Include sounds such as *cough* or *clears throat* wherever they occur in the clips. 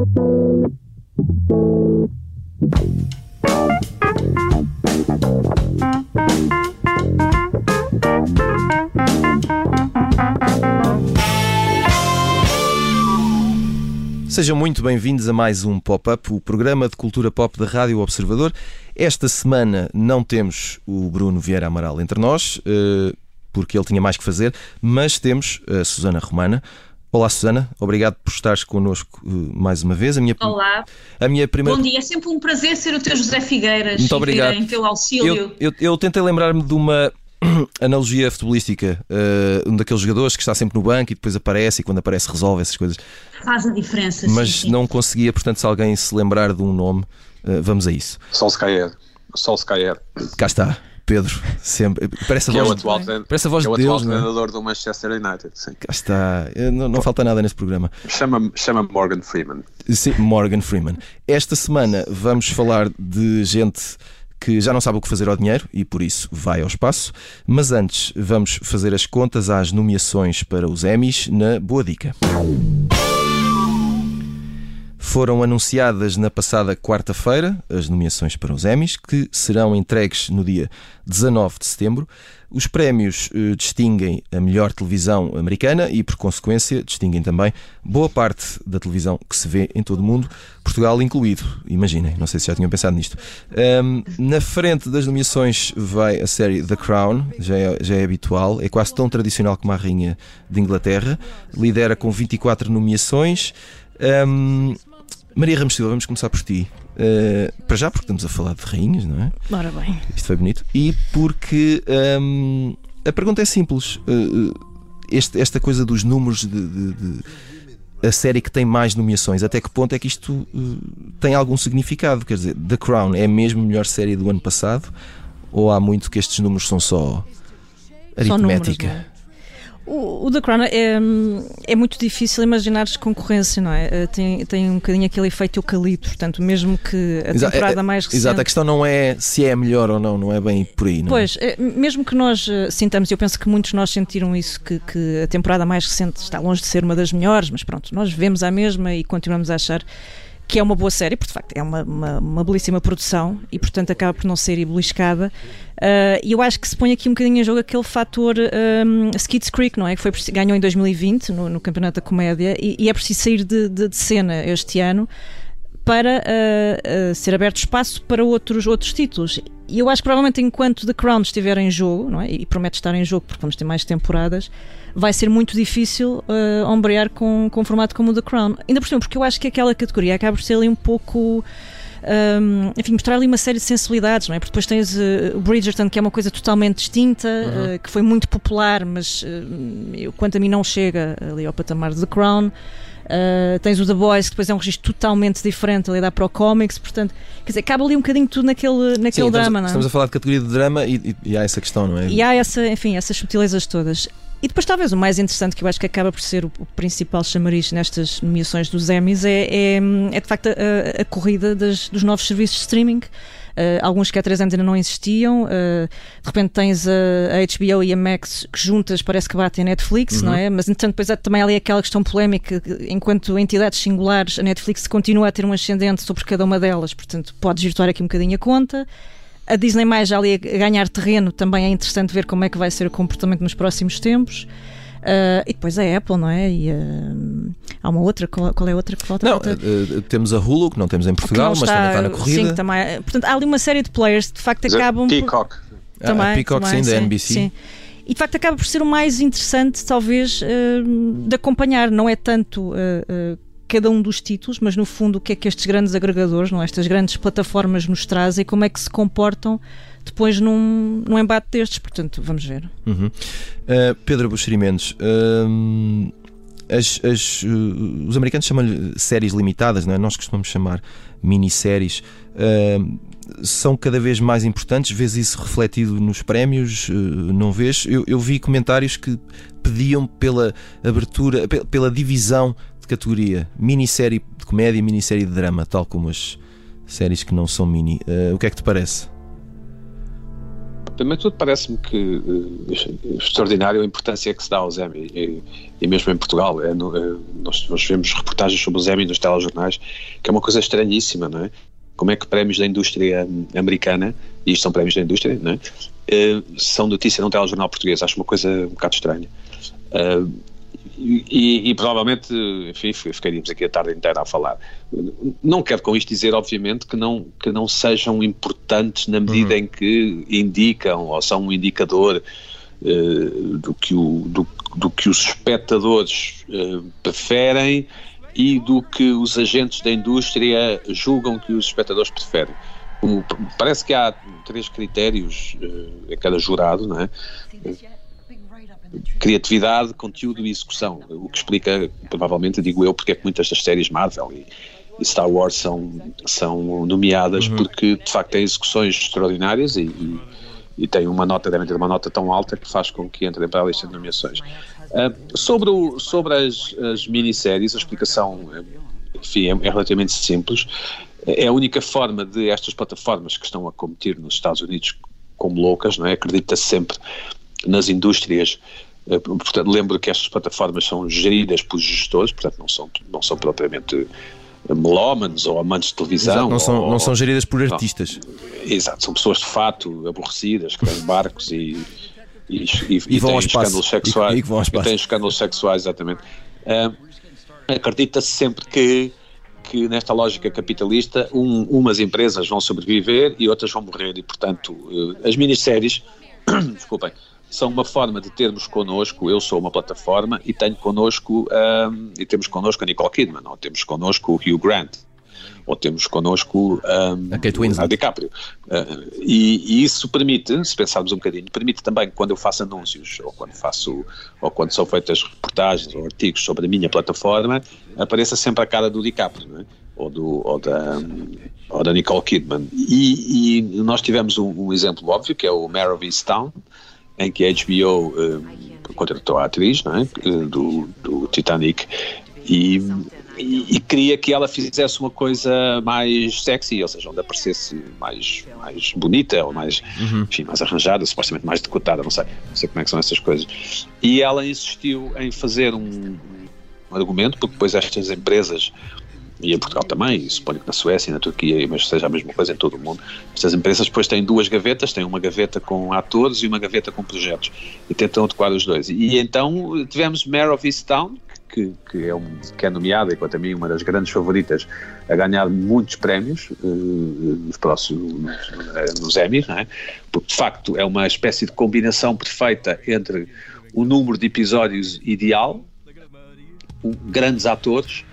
Sejam muito bem-vindos a mais um Pop-Up, o programa de cultura pop da Rádio Observador. Esta semana não temos o Bruno Vieira Amaral entre nós, eh, porque ele tinha mais que fazer, mas temos a Susana Romana. Olá, Susana, obrigado por estares connosco eh, mais uma vez. A minha, Olá. A minha primeira... Bom dia, é sempre um prazer ser o teu José Figueiras. Muito obrigado. Em teu auxílio. Eu, eu, eu tentei lembrar-me de uma *clears throat* analogia futebolística, uh, um daqueles jogadores que está sempre no banco e depois aparece e quando aparece resolve essas coisas. Faz a diferença. Mas sim, sim. não conseguia, portanto, se alguém se lembrar de um nome, uh, vamos a isso. Solskjaer. Solskjaer. Cá está. Pedro, sempre. Parece a que voz, é o atual, parece a voz é o de Deus, atual não é? treinador do Manchester United. Sim. Cá está. Não, não falta nada neste programa. Chama, chama Morgan Freeman. Sim, Morgan Freeman. Esta semana vamos falar de gente que já não sabe o que fazer ao dinheiro e por isso vai ao espaço. Mas antes vamos fazer as contas às nomeações para os Emmys na Boa Dica. Foram anunciadas na passada quarta-feira as nomeações para os Emmys, que serão entregues no dia 19 de setembro. Os prémios eh, distinguem a melhor televisão americana e, por consequência, distinguem também boa parte da televisão que se vê em todo o mundo, Portugal incluído. Imaginem, não sei se já tinham pensado nisto. Um, na frente das nomeações vai a série The Crown, já é, já é habitual, é quase tão tradicional como a Rainha de Inglaterra, lidera com 24 nomeações. Um, Maria Ramos Silva, vamos começar por ti. Uh, para já, porque estamos a falar de rainhas, não é? Ora bem. Isto foi bonito. E porque um, a pergunta é simples. Uh, este, esta coisa dos números de, de, de, a série que tem mais nomeações, até que ponto é que isto uh, tem algum significado? Quer dizer, The Crown é mesmo a melhor série do ano passado? Ou há muito que estes números são só aritmética? Só números, o, o The Crown é, é muito difícil imaginar concorrência, não é? Tem, tem um bocadinho aquele efeito eucalipto, portanto, mesmo que a Exato, temporada é, mais recente... Exato, a questão não é se é melhor ou não, não é bem por aí, não Pois, é, mesmo que nós uh, sintamos, eu penso que muitos de nós sentiram isso, que, que a temporada mais recente está longe de ser uma das melhores, mas pronto, nós vemos a mesma e continuamos a achar que é uma boa série, porque de facto é uma, uma, uma belíssima produção e portanto acaba por não ser beliscada. Uh, e eu acho que se põe aqui um bocadinho em jogo aquele fator um, Skids Creek, não é? Que foi, ganhou em 2020 no, no Campeonato da Comédia e, e é preciso sair de, de, de cena este ano para uh, uh, ser aberto espaço para outros, outros títulos. E eu acho que provavelmente enquanto The Crown estiver em jogo, não é? e promete estar em jogo porque vamos ter mais temporadas, vai ser muito difícil uh, ombrear com, com um formato como o The Crown. Ainda por cima, porque eu acho que aquela categoria acaba por ser ali um pouco. Um, enfim, mostrar ali uma série de sensibilidades, não é? Porque depois tens uh, o Bridgerton, que é uma coisa totalmente distinta, uhum. uh, que foi muito popular, mas uh, quanto a mim não chega ali ao patamar de The Crown. Uh, tens o The Boys, que depois é um registro totalmente diferente, ali dá para o comics, portanto, quer dizer, cabe ali um bocadinho tudo naquele, naquele Sim, drama, estamos, não é? Estamos a falar de categoria de drama e, e, e, há essa questão, não é? E há essa, enfim, essas subtilezas todas. E depois, talvez, o mais interessante que eu acho que acaba por ser o, o principal chamariz nestas nomeações dos Emmys é, é, é de facto a, a corrida das, dos novos serviços de streaming. Uh, alguns que há três anos ainda não existiam. Uh, de repente tens a, HBO e a Max que juntas parece que batem a Netflix, uhum. não é? Mas entretanto, depois há também ali aquela questão polémica que, enquanto entidades singulares, a Netflix continua a ter um ascendente sobre cada uma delas, portanto, podes virtuar aqui um bocadinho a conta. A Disney mais ali a ganhar terreno, também é interessante ver como é que vai ser o comportamento nos próximos tempos. Uh, e depois a Apple, não é? E, uh, há uma outra, qual, qual, é a outra que falta? Não, uh, temos a Hulu, que não temos em Portugal, mas também está na corrida. Sim, também, portanto, há ali uma série de players que de facto acabam. Peacock. Por, também, a Peacock, também, sim, sim, da NBC. Sim. E de facto acaba por ser o mais interessante, talvez, de acompanhar. Não é tanto cada um dos títulos, mas no fundo o que é que estes grandes agregadores, não, é? estas grandes plataformas nos trazem e como é que se comportam depois num, num embate destes. Portanto, vamos ver. Uhum. Uh, Pedro Buxeri Mendes, uh, as, as, uh, os americanos chamam-lhe séries limitadas, não é? nós costumamos chamar minisséries. são cada vez mais importantes, vês isso refletido nos prémios, não vês? Eu, eu vi comentários que pediam pela abertura, pela divisão de categoria minissérie de comédia minissérie de drama, tal como as séries que não são mini. o que é que te parece? Primeiro tudo, parece-me que uh, extraordinário a importância que se dá aos Emmy, e, e mesmo em Portugal. É, no, é, nós, nós, vemos reportagens sobre os Emmy nos telejornais, que é uma coisa estranhíssima, não é? Como é que prémios da indústria americana, e isto são prémios da indústria, não é? Uh, são notícia num telejornal português. Acho uma coisa um bocado estranha. Uh, e, e, provavelmente, enfim, ficaríamos aqui a tarde inteira a falar. Não quero com isto dizer, obviamente, que não, que não sejam importantes na medida uhum. em que indicam ou são um indicador uh, do, que o, do, do, que os espectadores uh, preferem e do que os agentes da indústria julgam que os espectadores preferem. O, parece que há três critérios uh, a cada jurado, não é? Criatividade, conteúdo e execução, o que explica, provavelmente, digo eu, porque é que muitas das séries Marvel e, e Star Wars são, são nomeadas, uhum. porque de facto têm execuções extraordinárias e, e, e têm uma nota, devem ter uma nota tão alta que faz com que entrem para a lista de nomeações. Uh, sobre o, sobre as, as minisséries, a explicação enfim, é, é relativamente simples. É a única forma de estas plataformas que estão a competir nos Estados Unidos como loucas, não é? Acredita-se sempre nas indústrias. Eh, portanto, lembro que estas plataformas são geridas por gestores, portanto, não são, não são propriamente melómanos ou amantes de televisão. Exato, não, são, ou, não são geridas por artistas. Não, exato, são pessoas de fato aborrecidas, que têm barcos e, e, e, e, vão têm escândalos sexuais. E, vão e têm escândalos sexuais, exatamente. Uh, Acredita-se sempre que, que nesta lógica capitalista um, umas empresas vão sobreviver e outras vão morrer e, portanto, uh, as minisséries, *clears throat* desculpem, são uma forma de termos connosco, eu sou uma plataforma e tenho connosco, um, e temos connosco a Nicole Kidman, ou temos connosco o Hugh Grant, ou temos connosco um, a Kate Winslet. A DiCaprio. Uh, e, e, isso permite, se pensarmos um bocadinho, permite também que quando eu faço anúncios, ou quando faço, ou quando são feitas reportagens ou artigos sobre a minha plataforma, apareça sempre a cara do DiCaprio, é? ou, do, ou, da, ou da Nicole Kidman. E, e nós tivemos um, um, exemplo óbvio, que é o Mare of Easttown, em que a HBO uh, contratou a atriz não é? do, do Titanic e, e, e, queria que ela fizesse uma coisa mais sexy, ou seja, onde aparecesse mais, mais bonita ou mais, uhum. enfim, mais arranjada, supostamente mais decotada, não sei, não sei como é que são essas coisas. E ela insistiu em fazer um, um argumento, porque depois estas empresas e em Portugal também, e suponho que na Suécia e na Turquia, mas seja a mesma coisa em todo o mundo. Estas empresas depois têm duas gavetas, têm uma gaveta com atores e uma gaveta com projetos, e tentam adequar os dois. E, então tivemos Mare of Easttown, que, que, é um, que é nomeada, enquanto a mim, uma das grandes favoritas a ganhar muitos prémios uh, nos próximos nos, nos Emmys, é? porque de facto é uma espécie de combinação perfeita entre o número de episódios ideal, grandes atores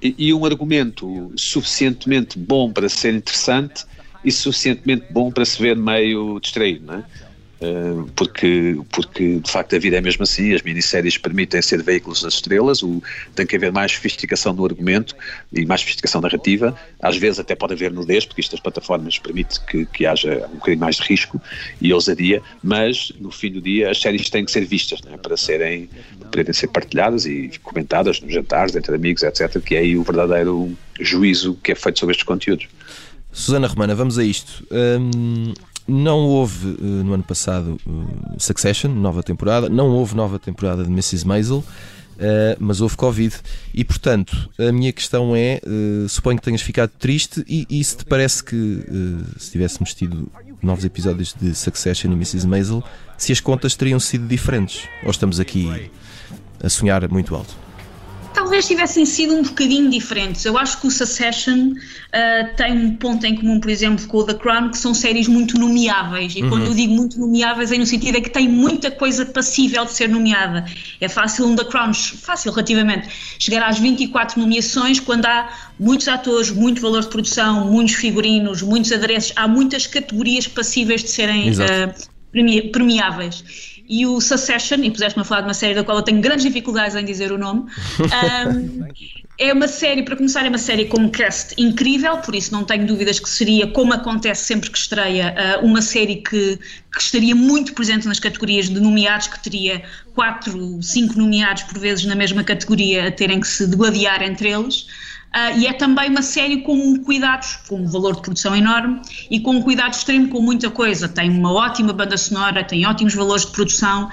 e, um argumento suficientemente bom para ser interessante e suficientemente bom para se ver meio distraído, não é? Porque, porque de facto a vida é mesmo assim, as minisséries permitem ser veículos das estrelas, o, tem que haver mais sofisticação no argumento e mais sofisticação narrativa, às vezes até pode haver nudez, porque isto das plataformas permite que, que haja um bocadinho mais de risco e ousadia, mas no fim do dia as séries têm que ser vistas é? para serem poderem ser partilhadas e comentadas nos jantares, entre amigos, etc., que é aí o verdadeiro juízo que é feito sobre estes conteúdos. Susana Romana, vamos a isto. Hum, não houve uh, no ano passado uh, Succession, nova temporada, não houve nova temporada de Mrs. Maisel, uh, mas houve Covid. E portanto, a minha questão é: suponho que tenhas ficado triste, e, e se te parece que se tivéssemos tido novos episódios de Succession e Mrs. Maisel, se as contas teriam sido diferentes? Ou estamos aqui a sonhar muito alto? Talvez tivessem sido um bocadinho diferentes. Eu acho que o Succession uh, tem um ponto em comum, por exemplo, com o The Crown, que são séries muito nomeáveis. E uhum. quando eu digo muito nomeáveis, é no sentido é que tem muita coisa passível de ser nomeada. É fácil um The Crown, fácil relativamente, chegar às 24 nomeações quando há muitos atores, muito valor de produção, muitos figurinos, muitos adereços, há muitas categorias passíveis de serem uh, premiáveis e o Succession, e puseste-me a falar de uma série da qual eu tenho grandes dificuldades em dizer o nome. *laughs* Um, é uma série, para começar, é uma série com um cast incrível, por isso não tenho dúvidas que seria, como acontece sempre que estreia, uh, uma série que, que, estaria muito presente nas categorias de nomeados, que teria quatro, cinco nomeados por vezes na mesma categoria a terem que se degladiar entre eles. Uh, e é também uma série com cuidados, com um valor de produção enorme e com um cuidado extremo com muita coisa. Tem uma ótima banda sonora, tem ótimos valores de produção,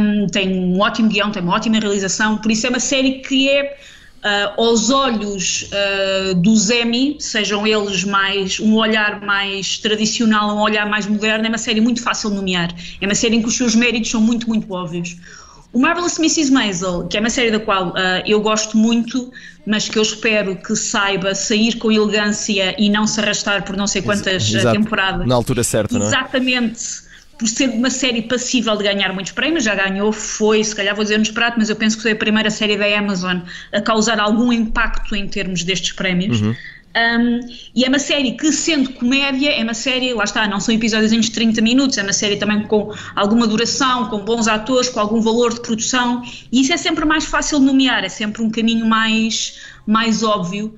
um, tem um ótimo guião, tem uma ótima realização, por isso é uma série que é uh, aos olhos uh, dos Emmy, sejam eles mais um olhar mais tradicional, um olhar mais moderno, é uma série muito fácil de nomear. É uma série em que os seus méritos são muito, muito óbvios. O Marvelous Mrs. Maisel, que é uma série da qual uh, eu gosto muito, mas que eu espero que saiba sair com elegância e não se arrastar por não sei quantas Exato. temporadas. Na altura certa, não é? Exatamente por ser uma série passível de ganhar muitos prémios, já ganhou, foi, se calhar vou dizer no esperado, mas eu penso que foi a primeira série da Amazon a causar algum impacto em termos destes prémios. Uhum. Um, e é uma série que, sendo comédia, é uma série, lá está, não são episódios de 30 minutos, é uma série também com alguma duração, com bons atores, com algum valor de produção, e isso é sempre mais fácil de nomear, é sempre um caminho mais, mais óbvio.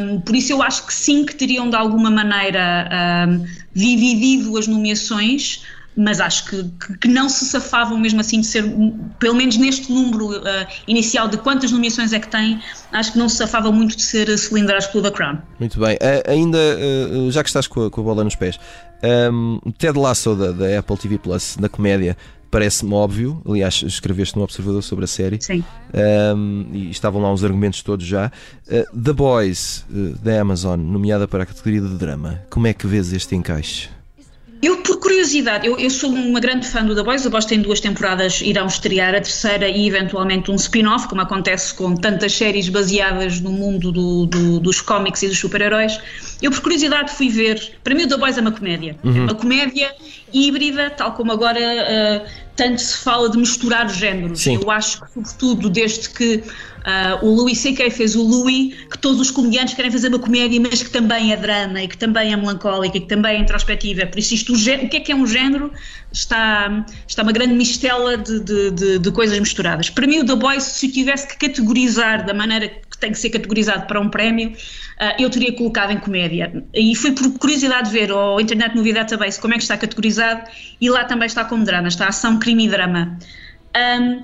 Um, por isso eu acho que sim que teriam de alguma maneira um, dividido as nomeações, mas acho que, que, não se safavam mesmo assim de ser, pelo menos neste número uh, inicial de quantas nomeações é que tem, acho que não se safavam muito de ser cilindrados pelo The Crown. Muito bem, uh, ainda, uh, já que estás com a, com a, bola nos pés, um, Ted Lasso da, da, Apple TV Plus, na comédia, parece-me óbvio, aliás, escreveste no Observador sobre a série, Sim. Um, e estavam lá uns argumentos todos já. The Boys, da Amazon, nomeada para a categoria de drama, como é que vês este encaixe? Eu, por curiosidade, eu, eu, sou uma grande fã do The Boys. The Boys tem duas temporadas, irão estrear a terceira e eventualmente um spin-off, como acontece com tantas séries baseadas no mundo do, do, dos cómics e dos super-heróis. Eu, por curiosidade, fui ver. Para mim, o The Boys é uma comédia. Uhum. Uma comédia híbrida, tal como agora uh, tanto se fala de misturar géneros. Sim. Eu acho que, sobretudo, desde que uh, o Louis C.K. fez o Louis, que todos os comediantes querem fazer uma comédia, mas que também é drama e que também é melancólica e que também é introspectiva. Por isso, isto, o, o que é que é um género? Está, está uma grande mistela de, de, de, de coisas misturadas. Para mim, o The Boys, se eu tivesse que categorizar da maneira que tem que ser categorizado para um prémio, uh, eu teria colocado em comédia. E fui por curiosidade ver ao Internet Movie Database como é que está categorizado e lá também está como drama, está ação, crime e drama. Um,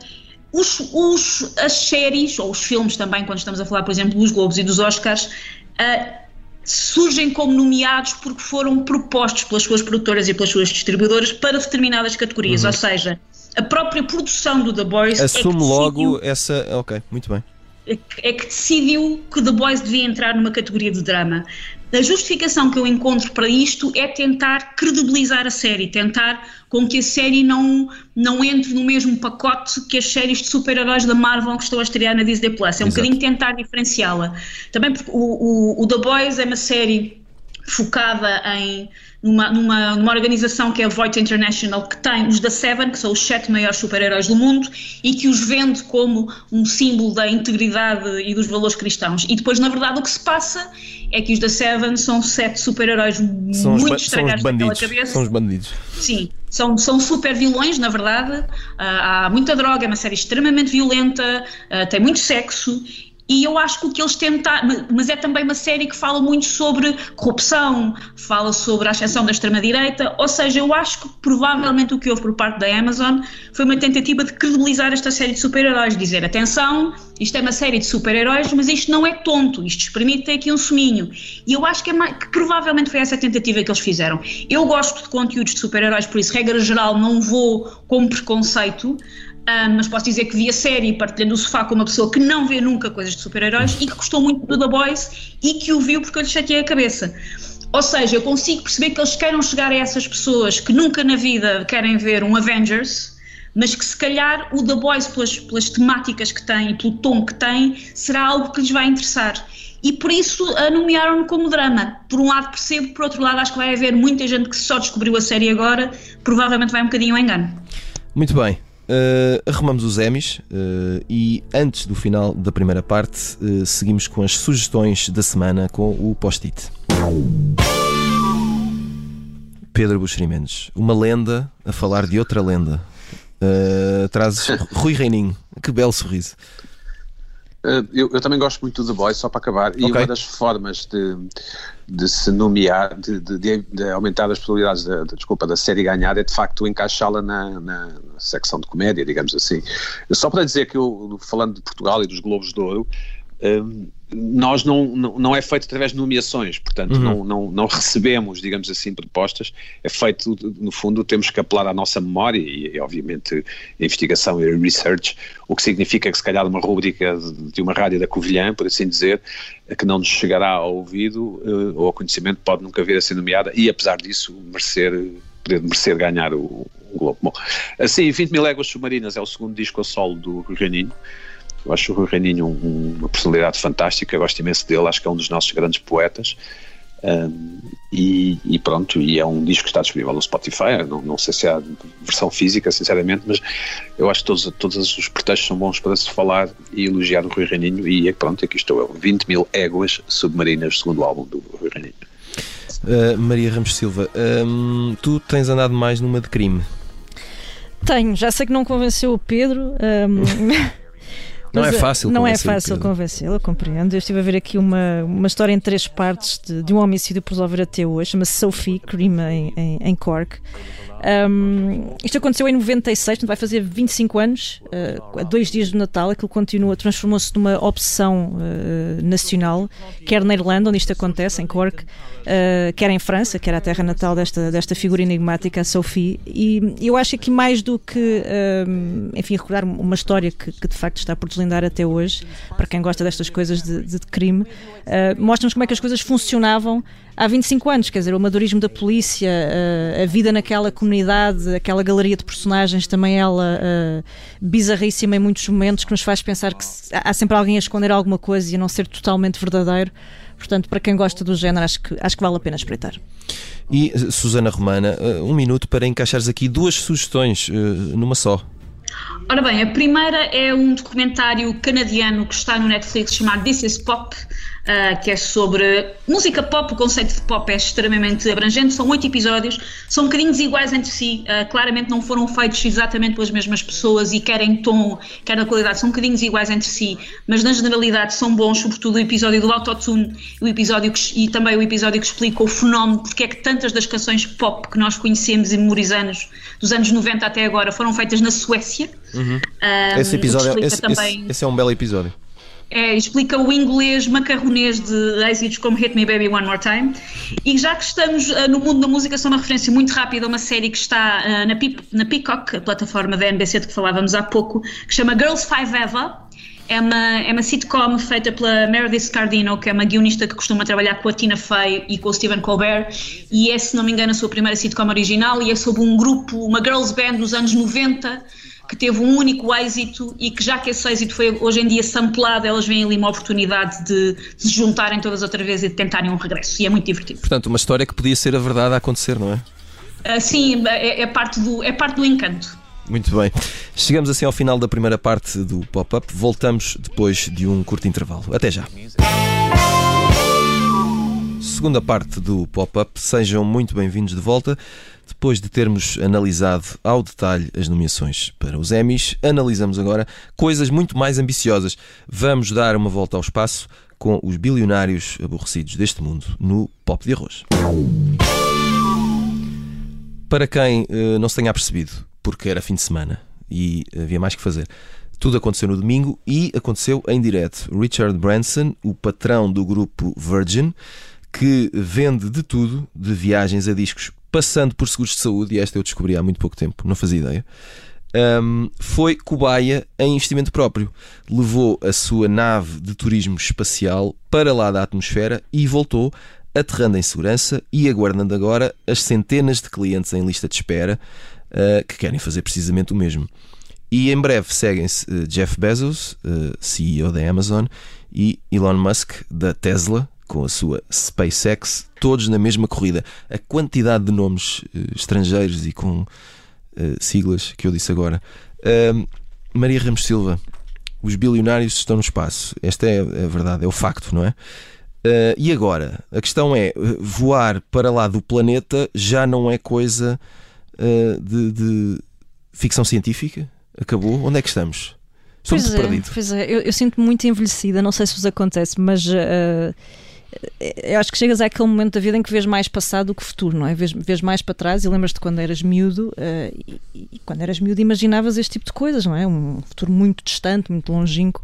os, os, as séries, ou os filmes também, quando estamos a falar, por exemplo, dos Globos e dos Oscars, uh, surgem como nomeados porque foram propostos pelas suas produtoras e pelas suas distribuidoras para determinadas categorias, uhum. ou seja, a própria produção do The Boys assume é logo essa, ok, muito bem é que decidiu que The Boys devia entrar numa categoria de drama. A justificação que eu encontro para isto é tentar credibilizar a série, tentar com que a série não, não entre no mesmo pacote que as séries de super-heróis da Marvel que estão a estrear na Disney Plus. É um Exato. bocadinho tentar diferenciá-la. Também porque o, o, o The Boys é uma série focada em numa, numa, numa organização que é a Voight International, que tem os da Seven, que são os sete maiores super-heróis do mundo, e que os vende como um símbolo da integridade e dos valores cristãos. E depois, na verdade, o que se passa é que os da Seven são sete super-heróis muito estragados naquela cabeça. São os bandidos. Sim, são, são super vilões, na verdade. Uh, há muita droga, é uma série extremamente violenta, uh, tem muito sexo e eu acho que o que eles tentaram, mas é também uma série que fala muito sobre corrupção, fala sobre a ascensão da extrema-direita, ou seja, eu acho que provavelmente o que houve por parte da Amazon foi uma tentativa de credibilizar esta série de super-heróis, dizer atenção, isto é uma série de super-heróis, mas isto não é tonto, isto ter aqui um suminho. E eu acho que, é mais, que provavelmente foi essa a tentativa que eles fizeram. Eu gosto de conteúdos de super-heróis, por isso, regra geral, não vou com preconceito, um, mas posso dizer que vi a série partilhando o sofá com uma pessoa que não vê nunca coisas de super-heróis e que gostou muito do The Boys e que o viu porque eu lhe chateei a cabeça. Ou seja, eu consigo perceber que eles queiram chegar a essas pessoas que nunca na vida querem ver um Avengers, mas que se calhar o The Boys, pelas, pelas temáticas que tem e pelo tom que tem, será algo que lhes vai interessar. E por isso a nomearam-no como drama. Por um lado percebo, por outro lado acho que vai haver muita gente que só descobriu a série agora, provavelmente vai um bocadinho ao engano. Muito bem. Uh, arrumamos os Emmys uh, e antes do final da primeira parte uh, seguimos com as sugestões da semana com o post-it. Pedro Buxerimentos, uma lenda a falar de outra lenda. Uh, trazes *laughs* Rui Reininho, que belo sorriso. Eu, eu, também gosto muito do The Boys, só para acabar, okay. e uma das formas de, de se nomear, de, de, de, aumentar as probabilidades de, de, desculpa, da série ganhar é de facto encaixá-la na, na, secção de comédia, digamos assim. Só para dizer que eu, falando de Portugal e dos Globos de Ouro, um, nós não, não, não, é feito através de nomeações, portanto uhum. não, não, não recebemos, digamos assim, propostas, é feito, no fundo, temos que apelar à nossa memória e, e obviamente, investigação e research, o que significa que se calhar uma rubrica de uma rádio da Covilhã, por assim dizer, que não nos chegará ao ouvido uh, ou ao conhecimento pode nunca vir a ser nomeada e, apesar disso, merecer, poder merecer ganhar o, o Globo. Bom, assim, 20 mil léguas submarinas é o segundo disco a solo do Reninho, eu acho o Rui Reininho um, uma personalidade fantástica, gosto imenso dele, acho que é um dos nossos grandes poetas. Um, e, e, pronto, e é um disco que está disponível no Spotify. Não, não sei se há versão física, sinceramente, mas eu acho que todos, todos os pretextos são bons para se falar e elogiar o Rui Reininho. E é pronto, aqui estou eu: 20 mil éguas submarinas, segundo álbum do Rui Reininho. Uh, Maria Ramos Silva, um, tu tens andado mais numa de crime? Tenho, já sei que não convenceu o Pedro. Um... *laughs* Não é fácil Não é fácil convencê-lo, eu compreendo. Eu estive a ver aqui uma, uma história em três partes de, de um homicídio por resolver até hoje, chama-se Sophie Crime em, em, em Cork. Um, isto aconteceu em 96, vai fazer 25 anos, uh, dois dias do Natal. Aquilo continua, transformou-se numa opção uh, nacional, quer na Irlanda, onde isto acontece, em Cork, uh, quer em França, que era a terra natal desta, desta figura enigmática, a Sophie. E eu acho que mais do que, enfim, recordar uma história que, que, de facto está por deslindar até hoje, para quem gosta destas coisas de, de crime, mostra-nos como é que as coisas funcionavam há 25 anos, quer dizer, o amadorismo da polícia, a vida naquela comunidade, aquela galeria de personagens, também ela bizarríssima em muitos momentos, que nos faz pensar que há sempre alguém a esconder alguma coisa e a não ser totalmente verdadeiro. Portanto, para quem gosta do género, acho que, acho que vale a pena espreitar. E, Susana Romana, um minuto para encaixares aqui duas sugestões numa só. Ora bem, a primeira é um documentário canadiano que está no Netflix chamado This is Pop, uh, que é sobre música pop. O conceito de pop é extremamente abrangente. São oito episódios, são um bocadinho iguais entre si. Uh, claramente não foram feitos exatamente pelas mesmas pessoas e querem tom, quer na qualidade, são um bocadinho iguais entre si, mas na generalidade são bons, sobretudo o episódio do Autotune o episódio que, e também o episódio que explica o fenómeno, porque é que tantas das canções pop que nós conhecemos e memorizamos dos anos 90 até agora foram feitas na Suécia. Uhum. Um, ah, esse episódio, esse, também... esse, esse é um belo episódio. É, explica o inglês macarronês de êxitos como Hit Me Baby One More Time. E já que estamos uh, no mundo da música, só uma referência muito rápida a uma série que está uh, na, Pip, na Peacock, a plataforma da NBC de que falávamos há pouco, que chama Girls Five Eva. É uma, é uma sitcom feita pela Meredith Cardino, que é uma guionista que costuma trabalhar com a Tina Fey e com o Stephen Colbert, e é, se não me engano, a sua primeira sitcom original, e é sobre um grupo, uma girls band dos anos 90, que teve um único êxito e que já que esse êxito foi hoje em dia samplado, elas veem ali uma oportunidade de, se juntarem todas outra vez e de tentarem um regresso. E é muito divertido. Portanto, uma história que podia ser a verdade a acontecer, não é? Uh, sim, é, é, parte do, é parte do encanto. Muito bem. Chegamos assim ao final da primeira parte do pop-up. Voltamos depois de um curto intervalo. Até já. Segunda parte do pop-up. Sejam muito bem-vindos de volta. Depois de termos analisado ao detalhe as nomeações para os Emmys, analisamos agora coisas muito mais ambiciosas. Vamos dar uma volta ao espaço com os bilionários aborrecidos deste mundo no Pop de Arroz. Para quem uh, não se tenha percebido, porque era fim de semana e havia mais que fazer, tudo aconteceu no domingo e aconteceu em direto. Richard Branson, o patrão do grupo Virgin, que vende de tudo, de viagens a discos passando por seguros de saúde, e esta eu descobri há muito pouco tempo, não fazia ideia, um, foi cobaia em investimento próprio. Levou a sua nave de turismo espacial para lá da atmosfera e voltou, aterrando em segurança e aguardando agora as centenas de clientes em lista de espera uh, que querem fazer precisamente o mesmo. E em breve seguem-se uh, Jeff Bezos, uh, CEO da Amazon, e Elon Musk, da Tesla, com a sua SpaceX, todos na mesma corrida. A quantidade de nomes uh, estrangeiros e com uh, siglas que eu disse agora. Maria Ramos Silva, os bilionários estão no espaço. Esta é a verdade, é o facto, não é? Uh, e agora? A questão é: voar para lá do planeta já não é coisa uh, de, de, ficção científica? Acabou? Onde é que estamos? Estou pois muito é, perdido. Pois é, eu, eu sinto-me muito envelhecida, não sei se vos acontece, mas. Uh eh, eu acho que chegas àquele momento da vida em que vês mais passado do que futuro, não é? Vês, vês mais para trás e lembras-te quando eras miúdo uh, e, e, quando eras miúdo imaginavas este tipo de coisas, não é? Um futuro muito distante, muito longínquo,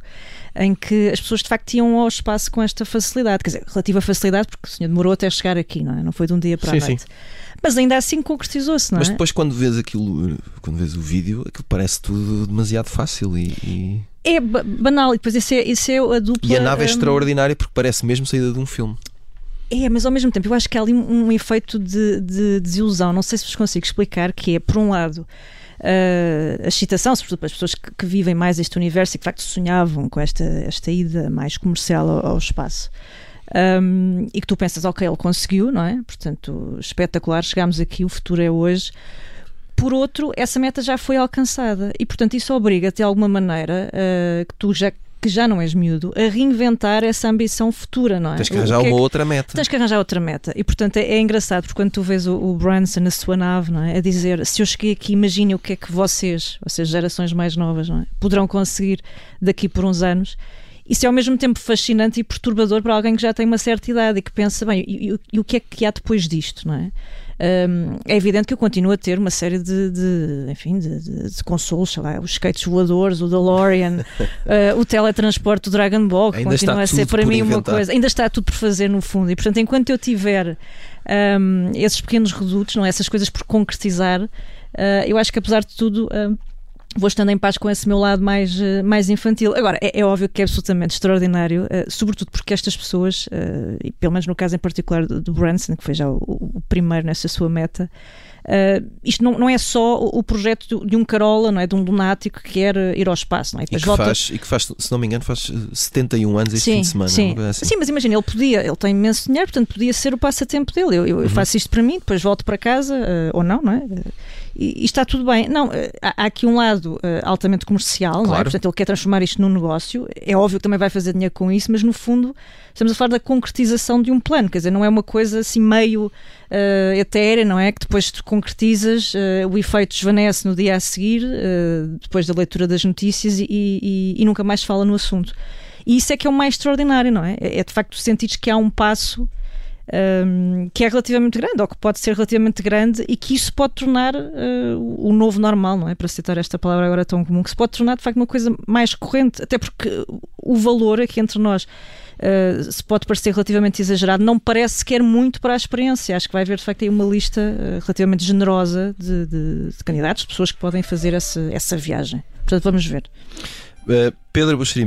em que as pessoas de facto iam ao espaço com esta facilidade, quer dizer, relativa facilidade, porque o senhor demorou até chegar aqui, não é? Não foi de um dia para sim, a noite. Sim. Mas ainda assim concretizou-se, não é? Mas depois quando vês aquilo, quando vês o vídeo, aquilo parece tudo demasiado fácil e... e... É banal, e depois isso é, isso é a dupla. E a nave é um... extraordinária porque parece mesmo saída de um filme. É, mas ao mesmo tempo eu acho que há ali um, um efeito de, de desilusão. Não sei se vos consigo explicar, que é, por um lado, uh, a excitação, sobretudo para as pessoas que, que, vivem mais este universo e que de facto sonhavam com esta, esta ida mais comercial ao, ao espaço. Um, e que tu pensas, ok, ele conseguiu, não é? Portanto, espetacular, chegámos aqui, o futuro é hoje. Por outro, essa meta já foi alcançada e, portanto, isso obriga-te de alguma maneira uh, que tu já que já não és miúdo, a reinventar essa ambição futura, não é? Tens que arranjar que é uma outra meta. Tens que arranjar outra meta. E, portanto, é, é engraçado, porque quando tu vês o, o, Branson na sua nave, não é? A dizer, se eu cheguei aqui, imagine o que é que vocês, ou seja, gerações mais novas, não é? Poderão conseguir daqui por uns anos. Isso é ao mesmo tempo fascinante e perturbador para alguém que já tem uma certa idade e que pensa, bem, e, e, e o que é que há depois disto, não é? Um, é evidente que eu continuo a ter uma série de, de enfim, de, de, de, consoles, sei lá, os skates voadores, o DeLorean, uh, *laughs* o teletransporte do Dragon Ball, que ainda continua a ser para mim inventar. uma coisa, ainda está tudo por fazer no fundo, e portanto, enquanto eu tiver um, esses pequenos redutos, não é? essas coisas por concretizar, uh, eu acho que apesar de tudo. Uh, vou estando em paz com esse meu lado mais, eh, mais infantil. Agora, é, é óbvio que é absolutamente extraordinário, uh, sobretudo porque estas pessoas, uh, e pelo menos no caso em particular do, do Branson, que foi já o, o primeiro nessa sua meta, Uh, isto não, não é só o, projeto de um Carola, não é? De um lunático que quer ir ao espaço, não é? E, e que, volta... faz, e que faz, se não me engano, faz 71 anos este sim, fim de semana. Sim, assim. sim mas imagina, ele podia, ele tem imenso dinheiro, portanto podia ser o passatempo dele. Eu, eu uhum. faço isto para mim, depois volto para casa, ou não, não é? E, e, está tudo bem. Não, eh, há, aqui um lado uh, altamente comercial, claro. não é? Portanto, ele quer transformar isto num negócio. É óbvio que também vai fazer dinheiro com isso, mas no fundo estamos a falar da concretização de um plano, quer dizer, não é uma coisa assim meio uh, etérea, não é? Que depois tu concretizas, uh, o efeito desvanece no dia a seguir, depois da leitura das notícias e, e, e, nunca mais se fala no assunto. E isso é que é o mais extraordinário, não é? É de facto sentir que há um passo que é relativamente grande, ou que pode ser relativamente grande, e que isso pode tornar uh, o novo normal, não é? Para citar esta palavra agora tão comum, que se pode tornar de facto uma coisa mais corrente, até porque o valor aqui entre nós. Uh, se pode parecer relativamente exagerado, não parece sequer muito para a experiência. Acho que vai haver de facto aí uma lista uh, relativamente generosa de, de, de, candidatos, de pessoas que podem fazer essa, essa viagem. Portanto, vamos ver. Uh, Pedro Buxeri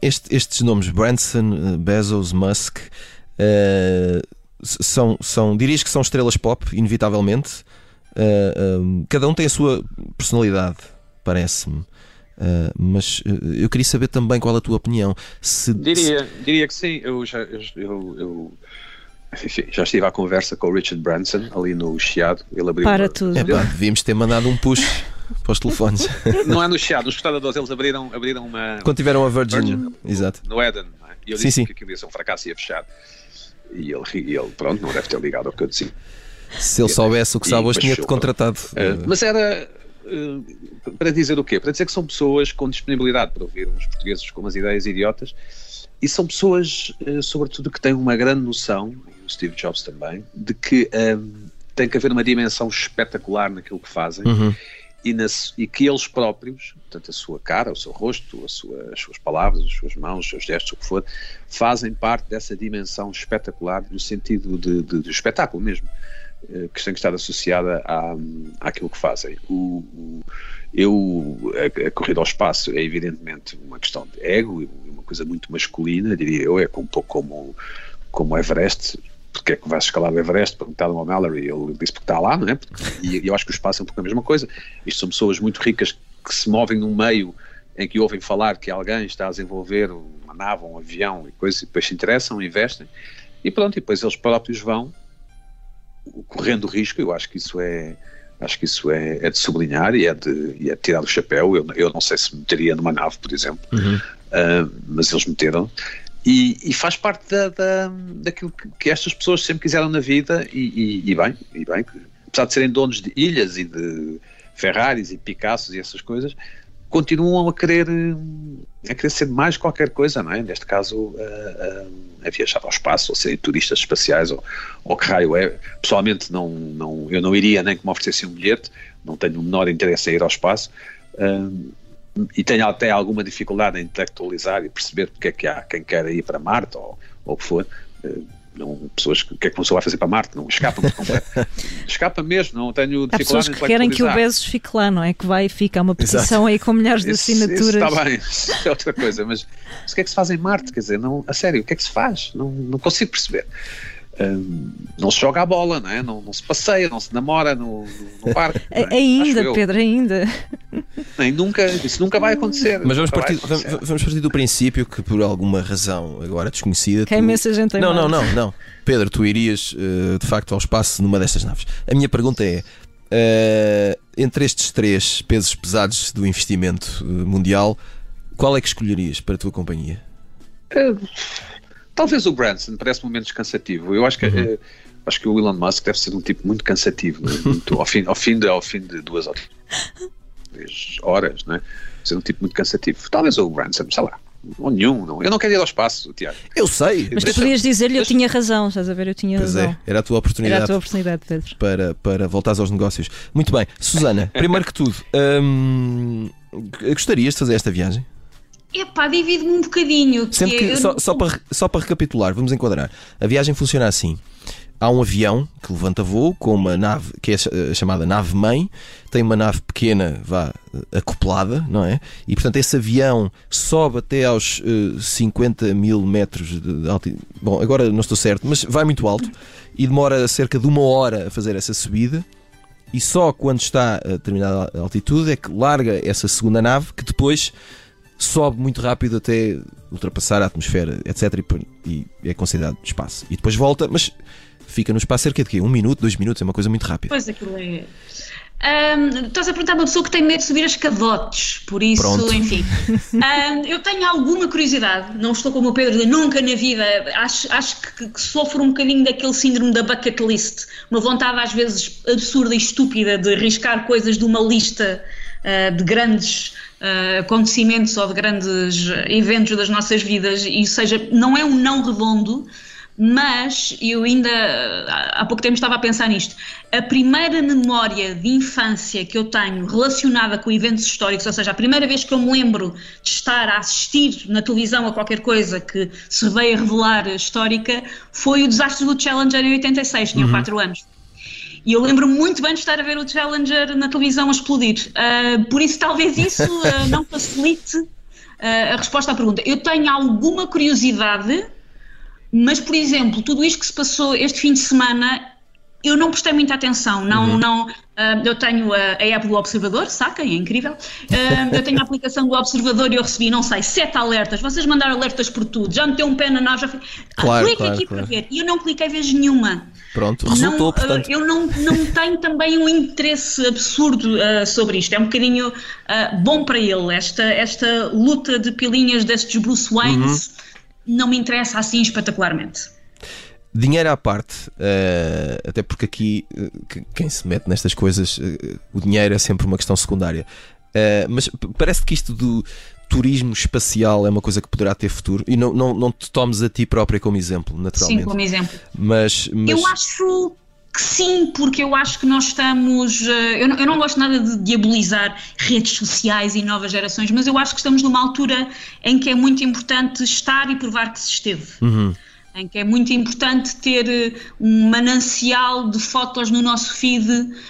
este, estes nomes, Branson, eh, Bezos, Musk, uh, são, são, dirias que são estrelas pop, inevitavelmente. Uh, eh, um, cada um tem a sua personalidade, parece-me. Uh, mas eu queria saber também qual a tua opinião. Se, diria, se... diria que sim. Eu já, eu, eu, enfim, já estive à conversa com o Richard Branson ali no Chiado. Ele abriu Para tudo. É, pá, devíamos ter mandado um push *laughs* para os telefones. *laughs* Não é no Chiado, nos restauradores eles abriram, abriram uma. Quando tiveram a Virgin, Virgin Exato. No Eden, é? e eu sim, disse sim. que aquilo ia ser um fracasso e ia fechar. E ele, e ele, pronto, não deve ter ligado ao que eu disse. Se ele soubesse o que sabe hoje, tinha-te contratado. Uh, mas era. Uh, para dizer o quê? Para dizer que são pessoas com disponibilidade para ouvir uns portugueses com umas ideias idiotas e ssão pessoas, uh, sobretudo, que têm uma grande noção, e o Steve Jobs também, de que tem que haver uma dimensão espetacular naquilo que fazem. Uhum e, nas, e, que eles próprios, portanto a sua cara, o seu rosto, sua, as suas palavras, as suas mãos, os seus gestos, o que for, fazem parte dessa dimensão espetacular no sentido de, de, de espetáculo mesmo, eh, que tem que estar associada à, àquilo que fazem. O, o, eu, a, a, corrida ao espaço é evidentemente uma questão de ego, uma coisa muito masculina, diria eu, é um pouco como, como Everest, porque é que vais escalar o Everest? Perguntaram ao Mallory, ele disse porque está lá, não é? E eu acho que o espaço é um pouco a mesma coisa. Isto são pessoas muito ricas que se movem num meio em que ouvem falar que alguém está a desenvolver uma nave, um avião e coisas, e depois se interessam, investem, e pronto, e depois eles próprios vão correndo risco, eu acho que isso é acho que isso é, é de sublinhar e é de, e é de tirar o chapéu, eu, eu não sei se meteria numa nave, por exemplo, uhum. uh, mas eles meteram, e, e, faz parte da, da, daquilo que, que, estas pessoas sempre quiseram na vida e, e, e, bem, e bem, apesar de serem donos de ilhas e de Ferraris e Picassos e essas coisas, continuam a querer, a querer ser mais qualquer coisa, não é? Neste caso, a, a, a viajar ao espaço, ou ser turistas espaciais, ou, ou que raio é. Pessoalmente, não, não, eu não iria nem que me oferecessem um bilhete, não tenho o menor interesse em ir ao espaço. Uh, e tenho até alguma dificuldade em intelectualizar e perceber porque é que há quem quer ir para Marte ou, ou o que for. Uh, não, pessoas que o que é que uma pessoa vai fazer para Marte? Não escapa por completo. escapa mesmo, não tenho dificuldade Há pessoas que querem que o Bezos fique lá, não é? Que vai e fica. Há uma petição Exato. aí com milhares de assinaturas. Isso, está bem, isso é outra coisa. Mas, mas, o que é que se faz em Marte? Quer dizer, não, a sério, o que é que se faz? Não, não consigo perceber. Um, não se joga a bola, não, é? não, não se passeia, não se namora no, no parque. É? Ainda, Pedro, ainda. Nem nunca, isso nunca vai acontecer. Mas vamos partir, vamos partir do princípio que, por alguma razão agora desconhecida. Que tu... imensa gente tem Não, não, não, não. Pedro, tu irias uh, de facto ao espaço numa destas naves. A minha pergunta é: uh, entre estes três pesos pesados do investimento uh, mundial, qual é que escolherias para a tua companhia? Talvez o Branson, parece-me menos cansativo. Eu acho que, uhum. eh, acho que o Elon Musk deve ser um tipo muito cansativo, né? muito, ao, fim, ao, fim de, ao fim de duas horas, horas né? ser um tipo muito cansativo. Talvez o Branson, sei lá. Ou nenhum, não. eu não quero ir ao espaço, Tiago. Eu sei. Mas tu podias dizer-lhe, eu tinha razão, estás a ver? Eu tinha pois é, razão. É, era a tua oportunidade. Era a tua oportunidade, Pedro. Para, para voltares aos negócios. Muito bem. Susana, *laughs* primeiro que tudo, hum, gostarias de fazer esta viagem? Epá, divide-me um bocadinho. Sendo que, só, só, para, só para recapitular, vamos enquadrar. A viagem funciona assim. Há um avião que levanta voo com uma nave que é eh, chamada nave-mãe, tem uma nave pequena, vá, acoplada, não é? E portanto esse avião sobe até aos uh, eh, 50 mil metros de altitude. Bom, agora não estou certo, mas vai muito alto e demora cerca de uma hora a fazer essa subida. E só quando está a determinada altitude é que larga essa segunda nave que depois sobe muito rápido até ultrapassar a atmosfera, etc. E, é considerado espaço. E depois volta, mas fica no espaço cerca de quê? Um minuto, dois minutos, é uma coisa muito rápida. Pois aquilo é. Um, estás a perguntar a uma pessoa que tem medo de subir as cadotes, por isso, Pronto. enfim. *laughs* Um, eu tenho alguma curiosidade, não estou como o Pedro de nunca na vida, acho, acho que, que, sofro um bocadinho daquele síndrome da bucket list, uma vontade às vezes absurda e estúpida de arriscar coisas de uma lista uh, de grandes uh, acontecimentos ou de grandes eventos das nossas vidas, e seja, não é um não redondo, mas eu ainda há pouco tempo estava a pensar nisto. A primeira memória de infância que eu tenho relacionada com eventos históricos, ou seja, a primeira vez que eu me lembro de estar a assistir na televisão a qualquer coisa que se veio a revelar histórica, foi o desastre do Challenger em 86, tinha 4 uhum. anos. E eu lembro muito bem de estar a ver o Challenger na televisão a explodir. Uh, por isso, talvez isso uh, *laughs* não facilite uh, a resposta à pergunta. Eu tenho alguma curiosidade, mas, por exemplo, tudo isto que se passou este fim de semana eu não prestei muita atenção, não, uhum. não, uh, eu tenho a, a, app do Observador, saca, é incrível, uh, eu tenho a aplicação do Observador e eu recebi, não sei, sete alertas, vocês mandaram alertas por tudo, já meteu um pé na nave, já fui, claro, clique claro, aqui claro. para ver, e eu não cliquei vez nenhuma. Pronto, resultou, não, portanto. Uh, eu não, não tenho também um interesse absurdo sobre isto, é um bocadinho bom para ele, esta, esta luta de pilinhas destes Bruce Waynes uhum. não me interessa assim espetacularmente. Dinheiro à parte, uh, até porque aqui uh, quem se mete nestas coisas, uh, o dinheiro é sempre uma questão secundária. mas parece que isto do turismo espacial é uma coisa que poderá ter futuro e não, não, não te tomes a ti própria como exemplo, naturalmente. Sim, como exemplo. Mas, mas... Eu acho que sim, porque eu acho que nós estamos. Eu não, eu não gosto nada de diabolizar redes sociais e novas gerações, mas eu acho que estamos numa altura em que é muito importante estar e provar que se esteve. Uhum em que é muito importante ter eh, um manancial de fotos no nosso feed,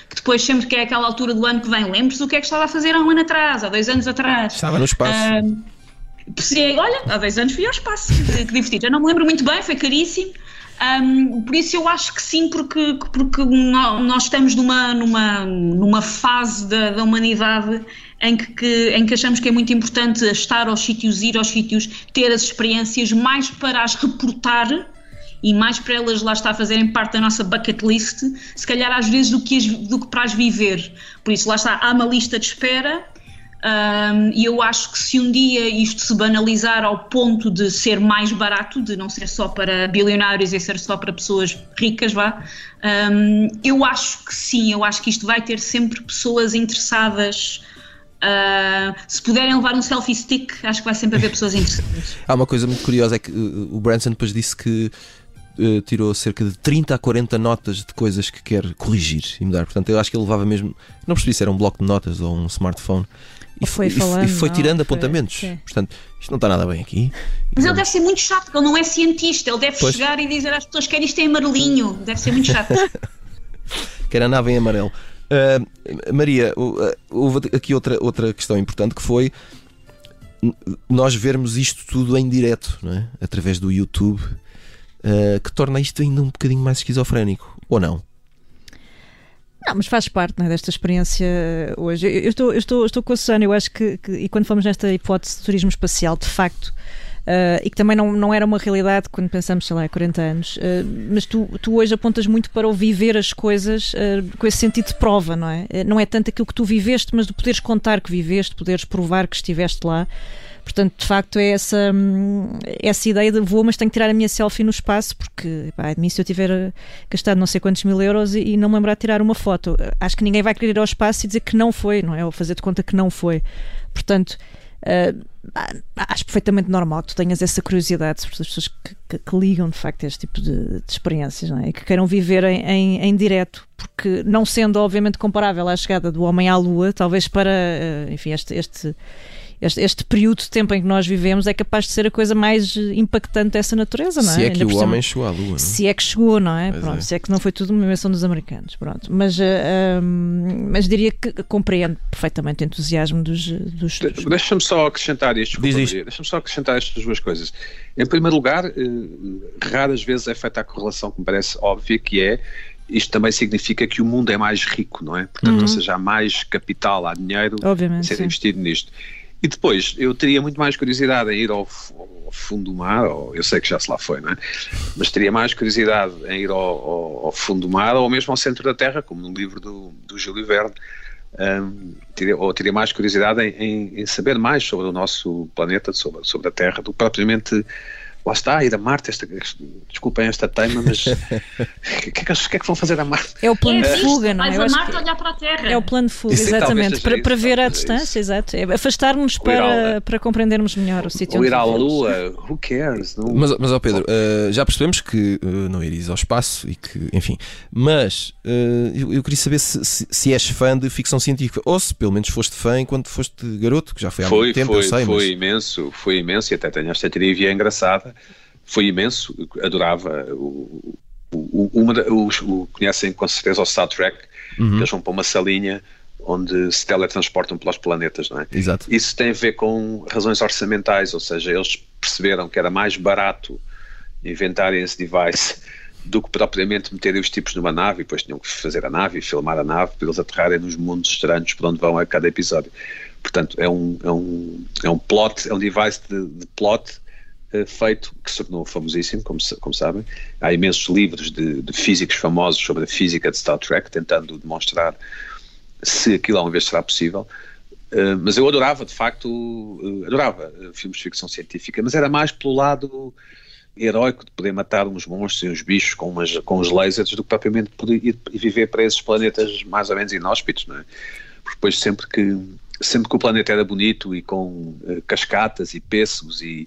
que depois sempre que é aquela altura do ano que vem, lembres do que é que estava a fazer há um ano atrás, há dois anos atrás. Estava no espaço. Uh, olha, há dois anos fui ao espaço, que, que divertido. Eu não me lembro muito bem, foi caríssimo. Um, por isso eu acho que sim, porque, porque nós estamos numa, numa, numa fase da, da humanidade em que, que, em que achamos que é muito importante estar aos sítios, ir aos sítios, ter as experiências mais para as reportar e mais para elas lá está a fazerem parte da nossa bucket list, se calhar às vezes do que, as, do que para as viver. Por isso lá está, há uma lista de espera um, e eu acho que se um dia isto se banalizar ao ponto de ser mais barato, de não ser só para bilionários e ser só para pessoas ricas, vá, um, eu acho que sim, eu acho que isto vai ter sempre pessoas interessadas Uh, se puderem levar um selfie stick, acho que vai sempre haver pessoas interessantes. *laughs* Há uma coisa muito curiosa: é que uh, o Branson depois disse que uh, tirou cerca de 30 a 40 notas de coisas que quer corrigir e mudar. Portanto, eu acho que ele levava mesmo. Não percebi se era um bloco de notas ou um smartphone. E foi, falando, e foi tirando não, apontamentos. Foi, Portanto, isto não está nada bem aqui. Mas ele deve ser muito chato, porque ele não é cientista. Ele deve pois. chegar e dizer às pessoas que isto é amarelinho. Deve ser muito chato. *laughs* Quer a nave em amarelo. Uh, Maria, uh, houve aqui outra, outra questão importante que foi nós vermos isto tudo em direto, não é? através do YouTube, uh, que torna isto ainda um bocadinho mais esquizofrénico, ou não? Não, mas faz parte é, desta experiência hoje. Eu, eu, estou, eu estou, estou com a Susana, eu acho que, que, e quando fomos nesta hipótese de turismo espacial, de facto, Uh, e que também não, não era uma realidade quando pensamos, sei lá, há 40 anos. Uh, mas tu, tu hoje apontas muito para o viver as coisas uh, com esse sentido de prova, não é? não é tanto aquilo que tu viveste, mas de poderes contar que viveste, poderes provar que estiveste lá. Portanto, de facto, é essa, hum, essa ideia de vou, mas tenho que tirar a minha selfie no espaço, porque, pá, de mim, se eu tiver gastado não sei quantos mil euros e, e, não me lembrar de tirar uma foto, acho que ninguém vai querer ir ao espaço e dizer que não foi, não é? Ou fazer de conta que não foi. Portanto, Uh, acho perfeitamente normal que tu tenhas essa curiosidade sobre as pessoas que, que, que, ligam de facto a este tipo de, de experiências não é? e que queiram viver em, em, em, direto, porque não sendo obviamente comparável à chegada do homem à Lua, talvez para uh, enfim, este, este este, este, período de tempo em que nós vivemos é capaz de ser a coisa mais impactante dessa natureza, não é? Se é que o homem chegou à Lua. Não? Se é que chegou, não é? Pronto, é. Se é que não foi tudo uma invenção dos americanos. Pronto. Mas, uh, mas diria que compreendo perfeitamente o entusiasmo dos. dos, dos... Deixa-me só acrescentar isto. Deixa-me só acrescentar estas duas coisas. Em primeiro lugar, uh, raras vezes é feita a correlação que me parece óbvia, que é isto também significa que o mundo é mais rico, não é? Portanto, uhum. ou seja, há mais capital, há dinheiro Obviamente, a ser sim. investido nisto. E depois, eu teria muito mais curiosidade em ir ao, ao, fundo do mar, ou, eu sei que já se lá foi, não é? Mas teria mais curiosidade em ir ao, ao, ao fundo do mar ou mesmo ao centro da Terra, como no livro do, do Júlio. Um, teria, ou teria mais curiosidade em, em, em, saber mais sobre o nosso planeta, sobre, sobre a Terra, do que propriamente lá está, ir a Marte, esta, desculpem esta tema, mas o *laughs* que, que, é que, é que vão fazer a Marte? É o plano é de fuga, não é? Vais a Marte olhar para a Terra. É o plano de fuga, isso, exatamente, para, para ver a distância, exato. É afastar-nos para, para compreendermos melhor o sítio Ou ir à Lua, who cares? Não... Mas, mas ó Pedro, uh, já percebemos que uh, não irias ao espaço e que, enfim, mas uh, eu, eu, queria saber se, se, se, és fã de ficção científica ou se pelo menos foste fã enquanto foste garoto, que já foi há foi, muito tempo, foi, eu sei. Foi mas... imenso, foi imenso e até tenho esta trivia engraçada foi imenso, adorava o, o, uma, o, o, conhecem com certeza o Star Trek, uhum. eles vão para uma salinha onde se teletransportam pelos planetas, não é? Exato. Isso tem a ver com razões orçamentais, ou seja, eles perceberam que era mais barato inventarem esse device do que propriamente meterem os tipos numa nave, e depois tinham que fazer a nave e filmar a nave para eles aterrarem nos mundos estranhos por onde vão a cada episódio. Portanto, é um, é um, é um plot, é um device de, de plot feito, que se tornou famosíssimo, como, como sabem. Há imensos livros de, de, físicos famosos sobre a física de Star Trek, tentando demonstrar se aquilo alguma vez será possível. Uh, mas eu adorava, de facto, uh, adorava filmes de ficção científica, mas era mais pelo lado heróico de poder matar uns monstros e uns bichos com, umas, com os lasers do que propriamente poder ir e viver para esses planetas mais ou menos inóspitos, não é? Porque depois sempre que sempre que o planeta era bonito e com uh, cascatas e pêssegos e,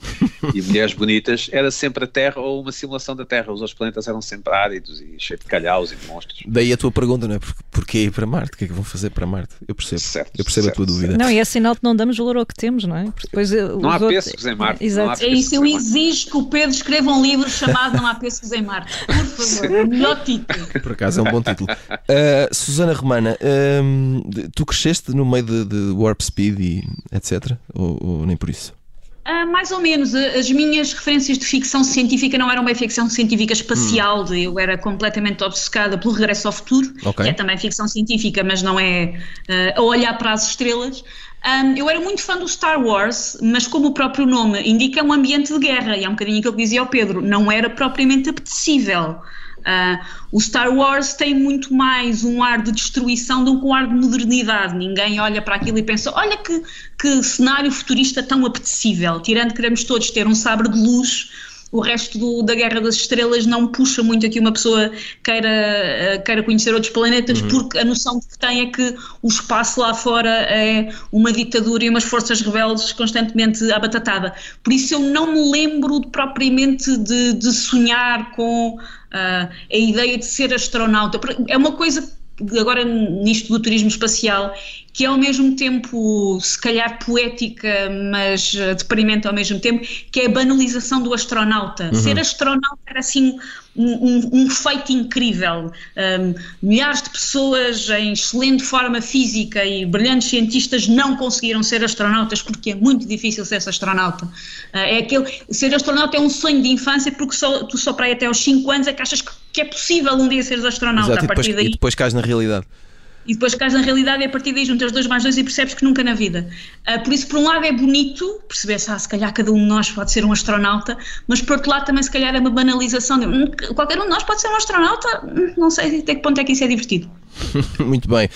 e, mulheres bonitas, era sempre a Terra ou uma simulação da Terra. Os outros planetas eram sempre áridos e cheios de calhaus e de monstros. Daí a tua pergunta, não é? Por, porquê ir para Marte? O que é que vão fazer para Marte? Eu percebo. Certo, eu percebo certo, a tua dúvida. Não, e é sinal que não damos valor ao que temos, não é? Porque depois, eh, não há outros... pêssegos em Marte. Exato. É isso, eu exijo que o Pedro escreva um livro chamado Não há pêssegos em Marte. Por favor, o melhor título. Por acaso é um bom título. Uh, *laughs* Susana Romana, uh, tu cresceste no meio de, de Warp Speed e etc? Ou, ou nem por isso? Uh, mais ou menos. As minhas referências de ficção científica não eram bem ficção científica espacial, hum. eu era completamente obcecada pelo Regresso ao Futuro, okay. que é também ficção científica, mas não é uh, a olhar para as estrelas. Um, eu era muito fã do Star Wars, mas como o próprio nome indica, é um ambiente de guerra, e é um bocadinho aquilo que dizia ao Pedro, não era propriamente apetecível. Uh, o Star Wars tem muito mais um ar de destruição do que um ar de modernidade. Ninguém olha para aquilo e pensa: olha que, que cenário futurista tão apetecível. Tirando que queremos todos ter um sabre de luz o resto do, da Guerra das Estrelas não puxa muito aqui uma pessoa queira, eh, queira conhecer outros planetas, uhum. porque a noção que tem é que o espaço lá fora é uma ditadura e umas forças rebeldes constantemente abatatada. Por isso eu não me lembro propriamente de, de sonhar com uh, a ideia de ser astronauta. É uma coisa agora nisto do turismo espacial, que é ao mesmo tempo, se calhar, poética, mas eh, deprimente ao mesmo tempo, que é a banalização do astronauta. Uhum. Ser astronauta era assim um, um, um feito incrível. Um, milhares de pessoas em excelente forma física e brilhantes cientistas não conseguiram ser astronautas porque é muito difícil ser astronauta. Uh, é aquele, ser astronauta é um sonho de infância porque só, tu só para aí até aos 5 anos é que achas que, que é possível um dia seres astronauta. Exato, a partir e depois, daí. E depois cais na realidade e depois cais na realidade e a partir daí juntas dois mais dois e percebes que nunca na vida. Uh, por isso, por um lado é bonito perceber-se, ah, se calhar cada um de nós pode ser um astronauta, mas por outro lado também se calhar é uma banalização de hum, qualquer um de nós pode ser um astronauta, hum, não sei até que ponto é que isso é divertido. *laughs* Muito bem.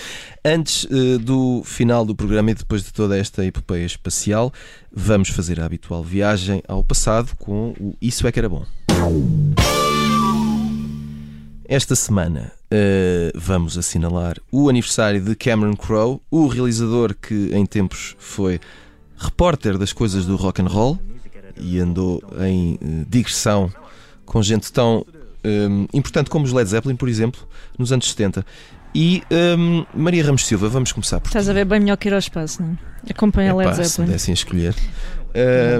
Antes uh, do final do programa e depois de toda esta epopeia espacial, vamos fazer a habitual viagem ao passado com o Isso é que era bom. Esta semana uh, vamos assinalar o aniversário de Cameron Crowe, o realizador que em tempos foi repórter das coisas do rock and roll e andou em uh, digressão com gente tão um, eh, importante como os Led Zeppelin, por exemplo, nos anos 70. E um, Maria Ramos Silva, vamos começar por. Estás a ver bem melhor que ir ao espaço, não é? Acompanha Led Zeppelin. Se dessem a escolher.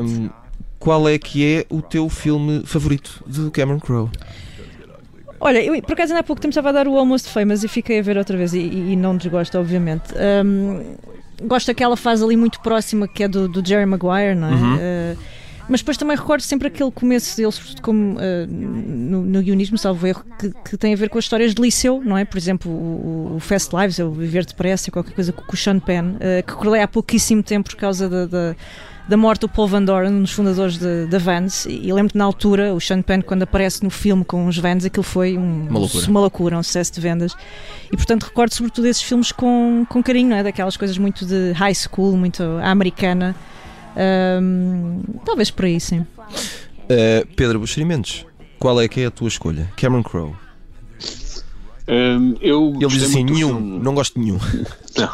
Um, qual é que é o teu filme favorito de Cameron Crowe? Olha, eu por acaso ainda há pouco tempo estava a dar o Almost Famous e fiquei a ver outra vez e, e não desgosto, obviamente. Um, gosto daquela fase ali muito próxima que é do, do Jerry Maguire, não é? Uhum. Uh, mas depois também recordo sempre aquele começo dele, como uh, no, no guionismo, salvo erro, que, que, tem a ver com as histórias de liceu, não é? Por exemplo, o, o Fast Lives, o Viver Depressa, qualquer coisa com o Sean Penn, uh, que colei há pouquíssimo tempo por causa da, da da morte do Paul Van Doren, um dos fundadores da Vans, e lembro que na altura, o Sean Penn, quando aparece no filme com os Vans, aquilo foi um, uma, loucura. uma loucura, um sucesso de vendas. E portanto recordo sobretudo esses filmes com, com carinho, não é? daquelas coisas muito de high school, muito americana. Um, talvez por aí, sim. Uh, Pedro Buxerimentos, qual é que é a tua escolha? Cameron Crowe. Um, eu Ele diz assim: nenhum, não gosto de nenhum. *laughs* Não,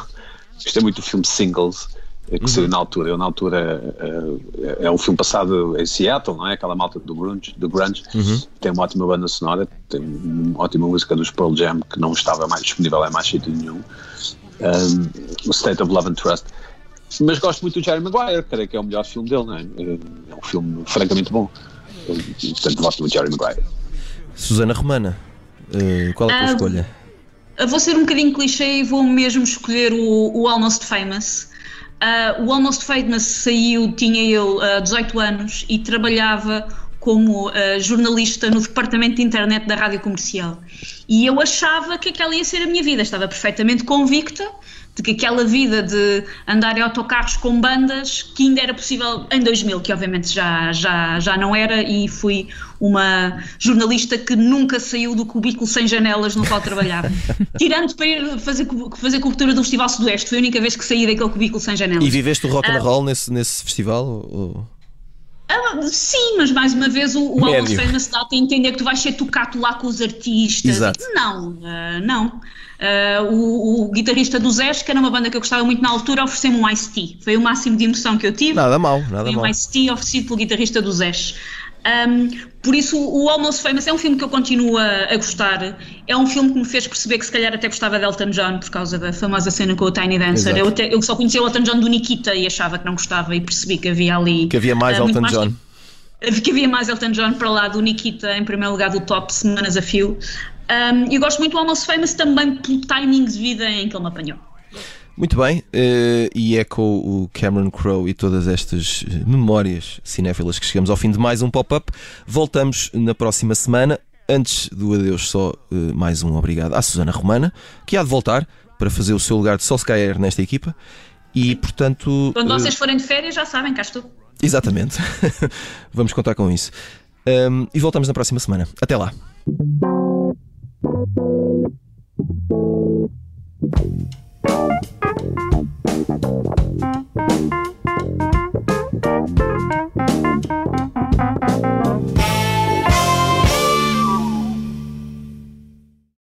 gostei muito do filme Singles que uhum. saiu na altura. Eu, na altura, uh, é um filme passado em Seattle, não é? Aquela malta do grunge, do grunge. Uhum. tem uma ótima banda sonora, tem uma ótima música dos Pearl Jam que não estava mais disponível em mais sítio nenhum. Um, o State of Love and Trust. Mas gosto muito do Jerry Maguire, creio que é o melhor filme dele, não é? É um filme francamente bom. Portanto, gosto muito do Jerry Maguire. Susana Romana, uh, qual é a tua uh, escolha? Vou ser um bocadinho clichê e vou mesmo escolher o, o Almost Famous. Uh, o Almost Famous saiu, tinha eu uh, ah, 18 anos e trabalhava como uh, jornalista no departamento de internet da rádio comercial. E eu achava que aquela ia ser a minha vida, estava perfeitamente convicta de que aquela vida de andar em autocarros com bandas, que ainda era possível em 2000, que obviamente já, já, já não era, e fui uma jornalista que nunca saiu do cubículo sem janelas no qual trabalhava. *laughs* Tirando para ir fazer, fazer cobertura do Festival Sudoeste, foi a única vez que saí daquele cubículo sem janelas. E viveste o rock and ah. roll nesse, nesse festival? Ou... Ah, sim, mas mais uma vez o, o Almost Famous dá a entender que tu vais ser tocado lá com os artistas. Exato. Não, uh, não. Uh, o, o, guitarrista do Zés, que era uma banda que eu gostava muito na altura, ofereceu-me um Ice-T. Foi o máximo de emoção que eu tive. Nada mal, nada Foi mal. um Ice-T oferecido pelo guitarrista do Zés. Um, por isso, o Almost Famous é um filme que eu continuo a, a, gostar. É um filme que me fez perceber que se calhar até gostava de Elton John por causa da famosa cena com o Tiny Dancer. Eu, até, eu, só conhecia o Elton John do Nikita e achava que não gostava e percebi que havia ali. Que havia mais uh, Elton mais John. *laughs* Que, havia mais Elton John para lá do Nikita em primeiro lugar do top semanas a fio. Um, eu gosto muito do Almost Famous também pelo timing de vida em que ele me apanhou. Muito bem, uh, e é com o Cameron Crowe e todas estas eh, memórias cinéfilas que chegamos ao fim de mais um pop-up. Voltamos na próxima semana. Antes do adeus, só uh, mais um obrigado à Susana Romana, que há de voltar para fazer o seu lugar de Solskjaer nesta equipa. E portanto. Quando vocês forem de férias, já sabem, cá estou. Exatamente. *laughs* Vamos contar com isso. Um, e voltamos na próxima semana. Até lá. Thank you.